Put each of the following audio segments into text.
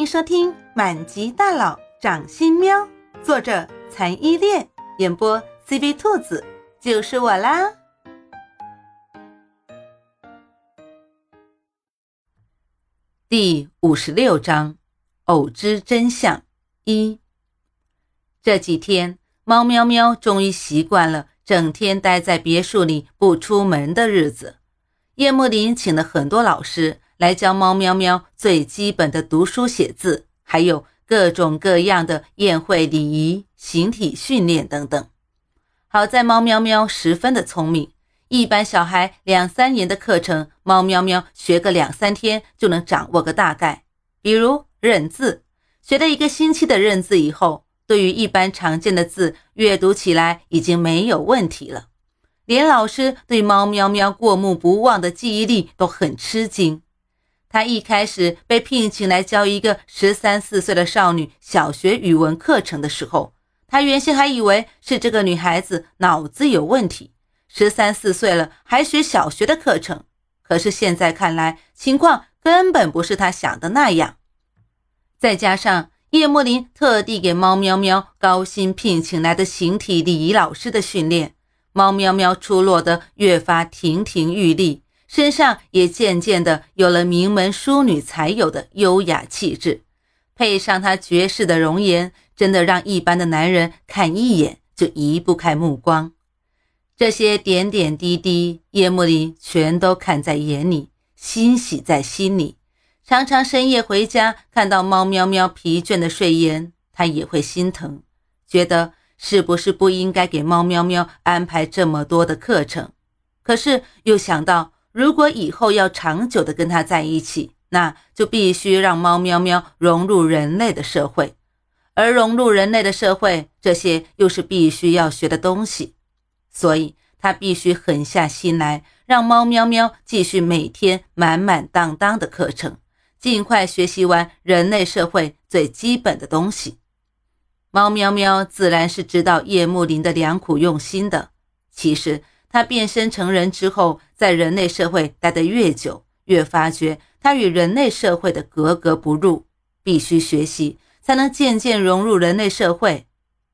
欢迎收听《满级大佬掌心喵》，作者残依恋，演播 CV 兔子，就是我啦。第五十六章：偶知真相一。这几天，猫喵喵终于习惯了整天待在别墅里不出门的日子。叶幕林请了很多老师。来教猫喵喵最基本的读书写字，还有各种各样的宴会礼仪、形体训练等等。好在猫喵喵十分的聪明，一般小孩两三年的课程，猫喵喵学个两三天就能掌握个大概。比如认字，学了一个星期的认字以后，对于一般常见的字，阅读起来已经没有问题了。连老师对猫喵喵过目不忘的记忆力都很吃惊。他一开始被聘请来教一个十三四岁的少女小学语文课程的时候，他原先还以为是这个女孩子脑子有问题，十三四岁了还学小学的课程。可是现在看来，情况根本不是他想的那样。再加上叶莫林特地给猫喵喵高薪聘请来的形体礼仪老师的训练，猫喵喵出落得越发亭亭玉立。身上也渐渐的有了名门淑女才有的优雅气质，配上她绝世的容颜，真的让一般的男人看一眼就移不开目光。这些点点滴滴，叶幕里全都看在眼里，欣喜在心里。常常深夜回家，看到猫喵喵疲倦的睡颜，他也会心疼，觉得是不是不应该给猫喵喵安排这么多的课程？可是又想到。如果以后要长久的跟他在一起，那就必须让猫喵喵融入人类的社会，而融入人类的社会，这些又是必须要学的东西，所以他必须狠下心来，让猫喵喵继续每天满满当当的课程，尽快学习完人类社会最基本的东西。猫喵喵自然是知道叶幕林的良苦用心的，其实。他变身成人之后，在人类社会待得越久，越发觉他与人类社会的格格不入，必须学习才能渐渐融入人类社会。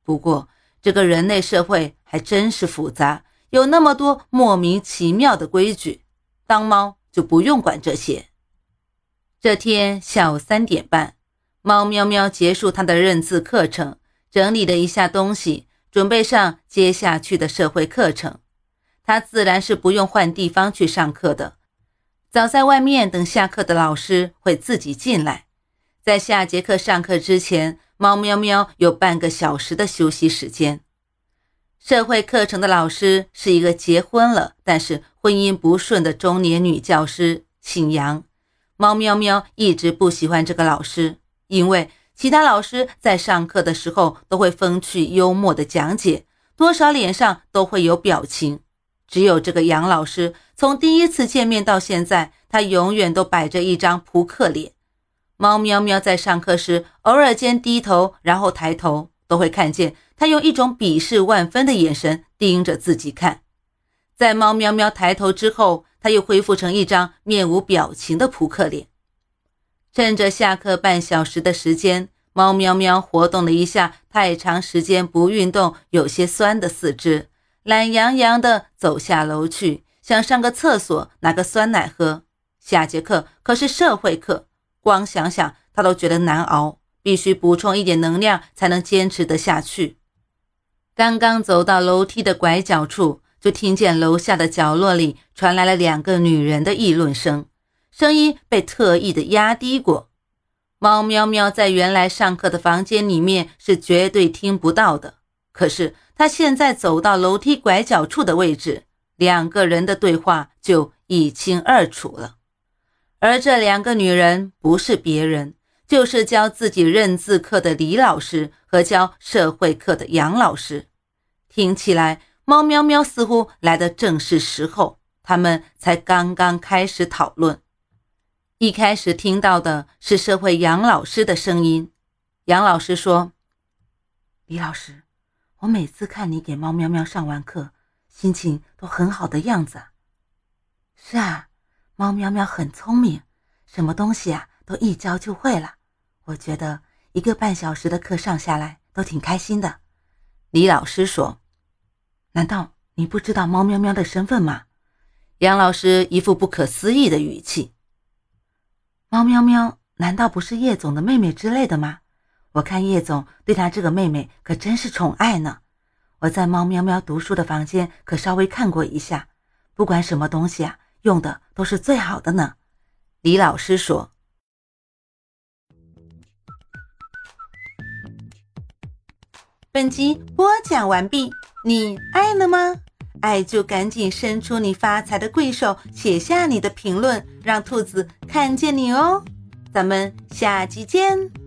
不过，这个人类社会还真是复杂，有那么多莫名其妙的规矩。当猫就不用管这些。这天下午三点半，猫喵喵结束他的认字课程，整理了一下东西，准备上接下去的社会课程。他自然是不用换地方去上课的，早在外面等下课的老师会自己进来。在下节课上课之前，猫喵喵有半个小时的休息时间。社会课程的老师是一个结婚了但是婚姻不顺的中年女教师，姓杨。猫喵喵一直不喜欢这个老师，因为其他老师在上课的时候都会风趣幽默的讲解，多少脸上都会有表情。只有这个杨老师，从第一次见面到现在，他永远都摆着一张扑克脸。猫喵喵在上课时，偶尔间低头，然后抬头，都会看见他用一种鄙视万分的眼神盯着自己看。在猫喵喵抬头之后，他又恢复成一张面无表情的扑克脸。趁着下课半小时的时间，猫喵喵活动了一下太长时间不运动、有些酸的四肢。懒洋洋地走下楼去，想上个厕所，拿个酸奶喝。下节课可是社会课，光想想他都觉得难熬，必须补充一点能量才能坚持得下去。刚刚走到楼梯的拐角处，就听见楼下的角落里传来了两个女人的议论声，声音被特意的压低过。猫喵喵在原来上课的房间里面是绝对听不到的，可是。他现在走到楼梯拐角处的位置，两个人的对话就一清二楚了。而这两个女人不是别人，就是教自己认字课的李老师和教社会课的杨老师。听起来，猫喵喵似乎来的正是时候。他们才刚刚开始讨论。一开始听到的是社会杨老师的声音。杨老师说：“李老师。”我每次看你给猫喵喵上完课，心情都很好的样子。是啊，猫喵喵很聪明，什么东西啊都一教就会了。我觉得一个半小时的课上下来都挺开心的。李老师说：“难道你不知道猫喵喵的身份吗？”杨老师一副不可思议的语气：“猫喵喵难道不是叶总的妹妹之类的吗？我看叶总对他这个妹妹可真是宠爱呢。我在猫喵喵读书的房间可稍微看过一下，不管什么东西啊，用的都是最好的呢。”李老师说。本集播讲完毕，你爱了吗？爱就赶紧伸出你发财的贵手，写下你的评论，让兔子看见你哦。咱们下集见。